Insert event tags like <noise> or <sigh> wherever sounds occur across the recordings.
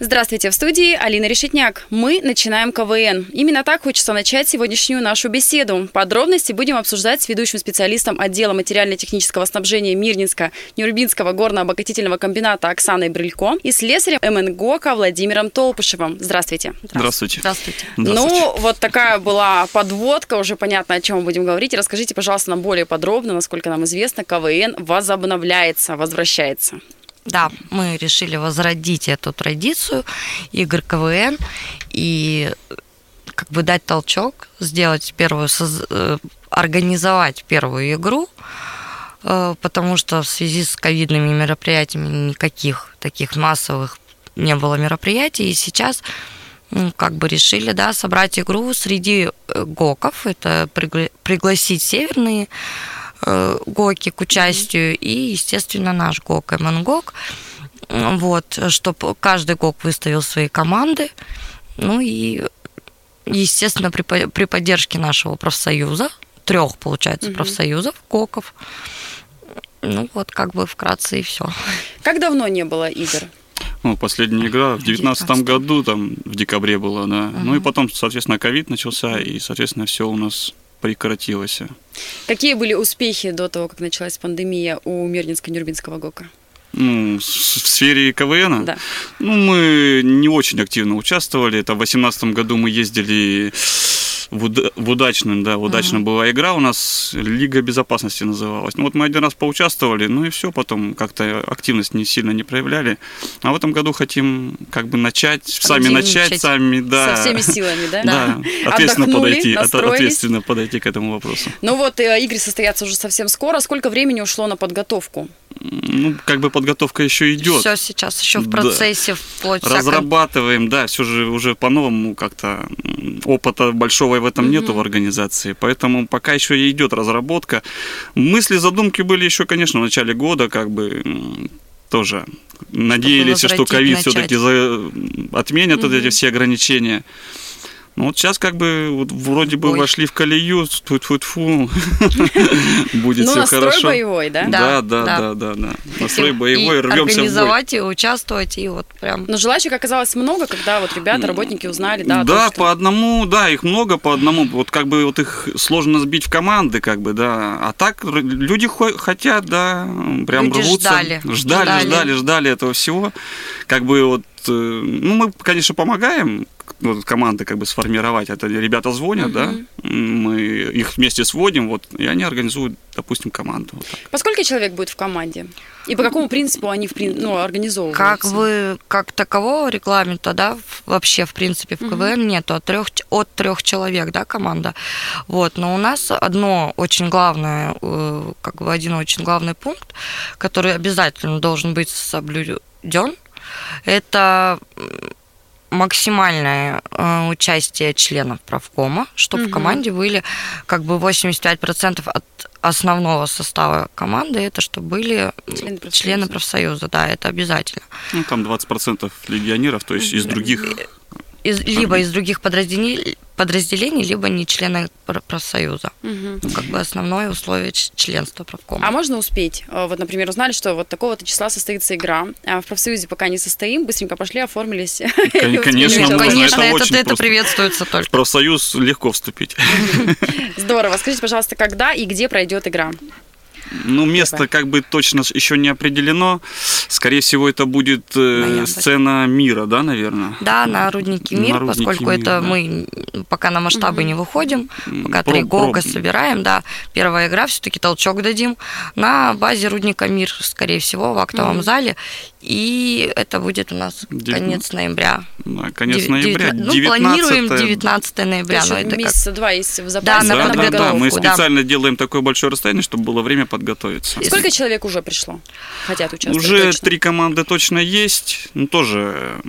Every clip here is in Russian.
Здравствуйте, в студии Алина Решетняк. Мы начинаем КВН. Именно так хочется начать сегодняшнюю нашу беседу. Подробности будем обсуждать с ведущим специалистом отдела материально-технического снабжения Мирнинска Нюрбинского горно-обогатительного комбината Оксаной Брылько и слесарем МНГОКа Владимиром Толпышевым. Здравствуйте. Здравствуйте. Здравствуйте. Ну, вот такая была подводка, уже понятно, о чем мы будем говорить. Расскажите, пожалуйста, нам более подробно, насколько нам известно, КВН возобновляется, возвращается. Да, мы решили возродить эту традицию игр КВН и как бы дать толчок, сделать первую, э, организовать первую игру, э, потому что в связи с ковидными мероприятиями никаких таких массовых не было мероприятий, и сейчас как бы решили, да, собрать игру среди э, ГОКов, это пригласить северные ГОКи к участию и, естественно, наш ГОК МНГОК. Вот, чтобы каждый ГОК выставил свои команды. Ну и, естественно, при, при поддержке нашего профсоюза, трех, получается, угу. профсоюзов, ГОКов. Ну вот, как бы вкратце и все. Как давно не было игр? Ну, последняя игра в 2019 году, там, в декабре была, да. Угу. Ну и потом, соответственно, ковид начался, и, соответственно, все у нас прекратилось. Какие были успехи до того, как началась пандемия у Мирнинско-Нюрбинского ГОКа? Ну, в сфере КВН? Да. Ну, мы не очень активно участвовали. Это в 2018 году мы ездили в, уда- в удачном, да, в удачном uh-huh. была игра у нас, Лига безопасности называлась. Ну вот мы один раз поучаствовали, ну и все, потом как-то активность не сильно не проявляли. А в этом году хотим как бы начать, сами начать, сами, да. Со всеми силами, да? <laughs> Да, <laughs> ответственно подойти, ответственно подойти к этому вопросу. Ну вот э, игры состоятся уже совсем скоро. Сколько времени ушло на подготовку? Ну, как бы подготовка еще идет. Все сейчас еще в процессе, да. вплоть Разрабатываем, да, все же уже по-новому как-то опыта большого в этом угу. нету в организации, поэтому пока еще идет разработка. Мысли, задумки были еще, конечно, в начале года, как бы тоже надеялись, что ковид все-таки отменят угу. вот эти все ограничения. Ну вот сейчас как бы вот, вроде бы Ой. вошли в колею, тьфу-тьфу-тьфу, <laughs> будет все хорошо. Ну, настрой боевой, да? Да, да, да, да, да. Настрой боевой, рвемся организовать и участвовать, и вот прям... Но желающих оказалось много, когда вот ребята, работники узнали, да? Да, по одному, да, их много по одному, вот как бы вот их сложно сбить в команды, как бы, да. А так люди хотят, да, прям рвутся. ждали. Ждали, ждали, ждали этого всего. Как бы вот э, ну, мы, конечно, помогаем ну, команды как бы сформировать. Это ребята звонят, угу. да, мы их вместе сводим, вот, и они организуют, допустим, команду. Вот по сколько человек будет в команде? И по какому принципу они ну, организовываются? Как вы, как такового регламента, да, вообще, в принципе, в КВН угу. нету, от трех, от трех человек, да, команда. Вот, но у нас одно очень главное, э, как бы один очень главный пункт, который обязательно должен быть соблюден, это максимальное э, участие членов правкома, чтобы угу. в команде были как бы 85% от основного состава команды, это чтобы были члены профсоюза. члены профсоюза, да, это обязательно. Ну, там 20% легионеров, то есть из других из, либо из других подразделений, подразделений, либо не члены профсоюза. Угу. Ну, как бы основное условие членства правкома. А можно успеть? Э, вот, например, узнали, что вот такого-то числа состоится игра, а в профсоюзе пока не состоим, быстренько пошли, оформились. <laughs> Конечно, Конечно, это, это приветствуется только. В профсоюз легко вступить. <laughs> Здорово. Скажите, пожалуйста, когда и где пройдет игра? Ну, место как бы точно еще не определено. Скорее всего, это будет э, сцена мира, да, наверное? Да, на руднике мир, на руднике поскольку мир, это да. мы пока на масштабы угу. не выходим, пока три гога собираем, да. Первая игра все-таки толчок дадим на базе рудника мир, скорее всего, в актовом угу. зале. И это будет у нас 9... конец ноября. Да, конец ноября. 19... Ну, планируем 19 ноября. То есть месяца как... два есть в запасе. Да, да, на да, да, мы специально да. делаем такое большое расстояние, чтобы было время подготовиться. И сколько человек уже пришло? Хотят участвовать? Уже точно? три команды точно есть. Ну, тоже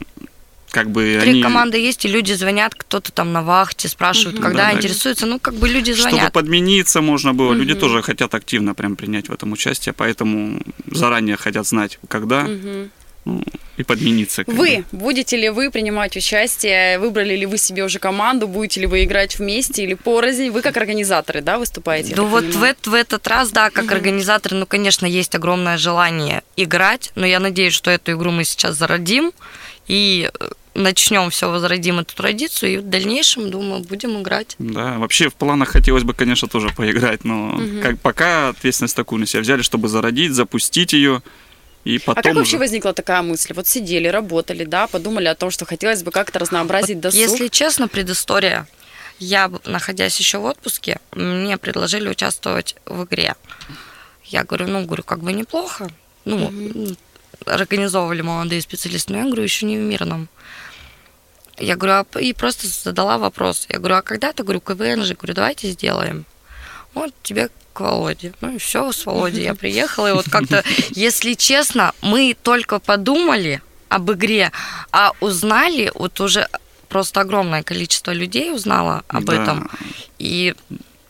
как бы Три они... команды есть, и люди звонят, кто-то там на вахте, спрашивают, угу, когда да, интересуются, ну, как бы люди звонят. Чтобы подмениться можно было, угу. люди тоже хотят активно прям принять в этом участие, поэтому заранее хотят знать, когда. Угу. ну, и подмениться. Вы, будете ли вы принимать участие, выбрали ли вы себе уже команду, будете ли вы играть вместе или порознь? Вы как организаторы, да, выступаете? Ну вот в, в этот раз, да, как организатор, ну, конечно, есть огромное желание играть, но я надеюсь, что эту игру мы сейчас зародим и э, начнем все, возродим эту традицию, и в дальнейшем, думаю, будем играть. Да, вообще в планах хотелось бы, конечно, тоже поиграть, но как пока ответственность такую на себя взяли, чтобы зародить, запустить ее и потом А как вообще уже- возникла такая мысль? Вот сидели, работали, да, подумали о том, что хотелось бы как-то разнообразить Вот досуг. Если честно, предыстория. Я, находясь еще в отпуске, мне предложили участвовать в игре. Я говорю, ну, говорю, как бы неплохо. Ну, м, организовывали молодые специалисты, но я говорю, еще не в мирном. Я говорю, а и просто задала вопрос. Я говорю, а когда-то, говорю, КВН же, говорю, давайте сделаем. Вот тебе к Володе. Ну и все, с Володей я <laughs> приехала. И вот как-то, если честно, мы только подумали об игре, а узнали, вот уже просто огромное количество людей узнало об Да. этом. И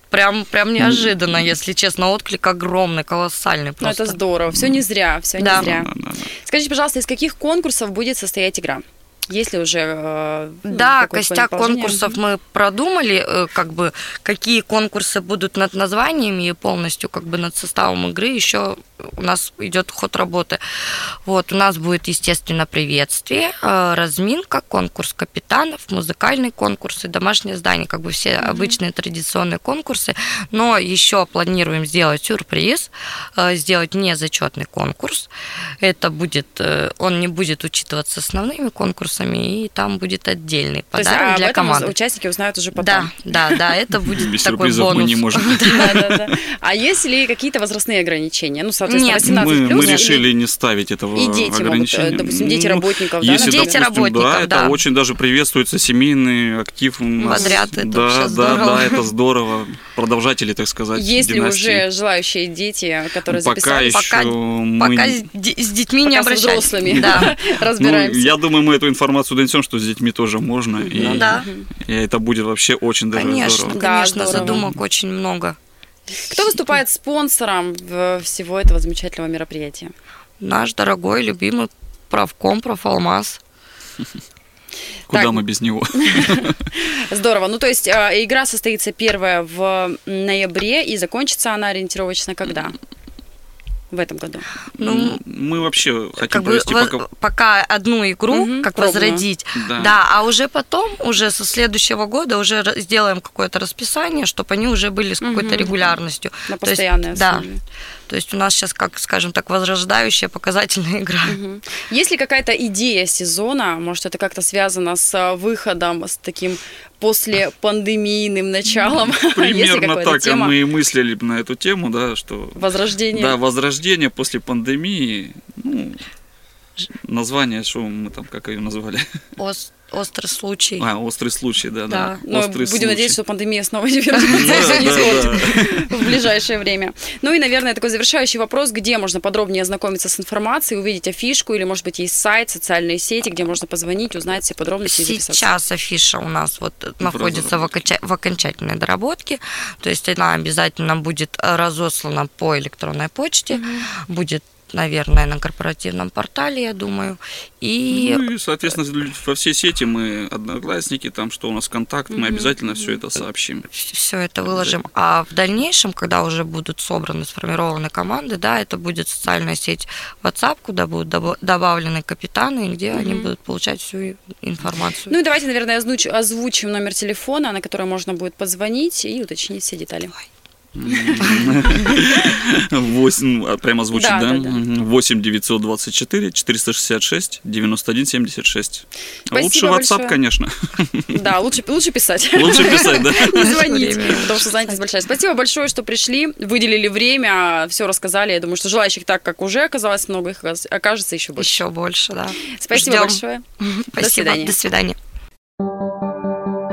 прям, прям неожиданно, если честно, отклик огромный, колоссальный Ну, просто. это здорово. Все не зря, все Да. не зря. Да, да, да. Скажите, пожалуйста, из каких конкурсов будет состоять игра? Есть ли уже э, ну, Да, костяк конкурсов мы продумали, э, как бы какие конкурсы будут над названиями и полностью как бы над составом игры еще у нас идет ход работы. Вот, у нас будет, естественно, приветствие, э, разминка, конкурс капитанов, музыкальный конкурс и домашнее здание, как бы все обычные традиционные конкурсы, но еще планируем сделать сюрприз, э, сделать незачетный конкурс. Это будет, э, он не будет учитываться основными конкурсами, и там будет отдельный То есть, подарок а об для этом команды. участники узнают уже потом. Да, да, да, это <laughs> будет такой бонус. мы не можем. <laughs> А есть ли какие-то возрастные ограничения? Ну, соответственно, Нет. 18 Мы, плюс мы или- решили не ставить этого И дети могут, э, ограничения. допустим, дети Ну, работников, да, Если? Дети допустим, работников, да, это да. очень даже приветствуется семейный актив у нас. Бодрят, это да, да, здорово. да, это здорово. Продолжатели, так сказать, Есть ли уже желающие дети, которые Пока записались? еще Пока- мы... Пока с, де- с детьми не Пока с обращались. взрослыми Да. <laughs> разбираемся. Ну, я думаю, мы эту информацию донесем, что с детьми тоже можно. и, Ну да. и это будет вообще очень даже Конечно, здорово. Да, конечно, здорово. задумок очень много. Кто выступает спонсором всего этого замечательного мероприятия? Наш дорогой, любимый правком, профалмаз. Куда Так. мы без него? <laughs> Здорово. Ну, то есть э, игра состоится первая в ноябре, и закончится она ориентировочно когда? В этом году. Ну, мы вообще хотим как бы провести во- пока... пока одну игру, Мгм, как пробную. возродить. Да. Да. а уже потом, уже со следующего года уже сделаем какое-то расписание, чтобы они уже были с какой-то Мгм. регулярностью. На постоянной да. То есть у нас сейчас, как скажем так, возрождающая показательная игра. Мгм. Есть ли какая-то идея сезона? Может, это как-то связано с э, выходом, с таким послепандемийным началом? <laughs> Есть ли Примерно так тема? мы и мыслили на эту тему, да, что Возрождение? да, возрождение после пандемии, ну, название, что мы там, как ее назвали? Ос- острый случай. А, острый случай, да, да. Да. Но острый будем случай. надеяться, что пандемия снова не вернется не испортит в ближайшее время. Ну и, наверное, такой завершающий вопрос, где можно подробнее ознакомиться с информацией, увидеть афишку, или, может быть, есть сайт, социальные сети, где можно позвонить, узнать все подробности и записаться. Сейчас афиша у нас вот находится в окончательной доработке, то есть она обязательно будет разослана по электронной почте, будет, наверное, на корпоративном портале, я думаю. И, ну, и соответственно, во все сети мы одноклассники, там, что у нас контакт, мы обязательно все это сообщим. Все это выложим. А в дальнейшем, когда уже будут собраны, сформированы команды, да, это будет социальная сеть WhatsApp, куда будут добавлены капитаны, где они будут получать всю информацию. Ну и давайте, наверное, озвучим номер телефона, на который можно будет позвонить и уточнить все детали. Давай. 8, ну, а, прямо звучит, да? да? да. 8 924 466 91 76. Спасибо лучше WhatsApp, большое. конечно. Да, лучше, лучше писать. Лучше писать, да. Не звонить, потому что занятость большая. Спасибо большое, что пришли, выделили время, все рассказали. Я думаю, что желающих так, как уже оказалось много, их окажется еще больше. Еще больше, да. Спасибо Ждем. большое. Спасибо. До свидания. До свидания.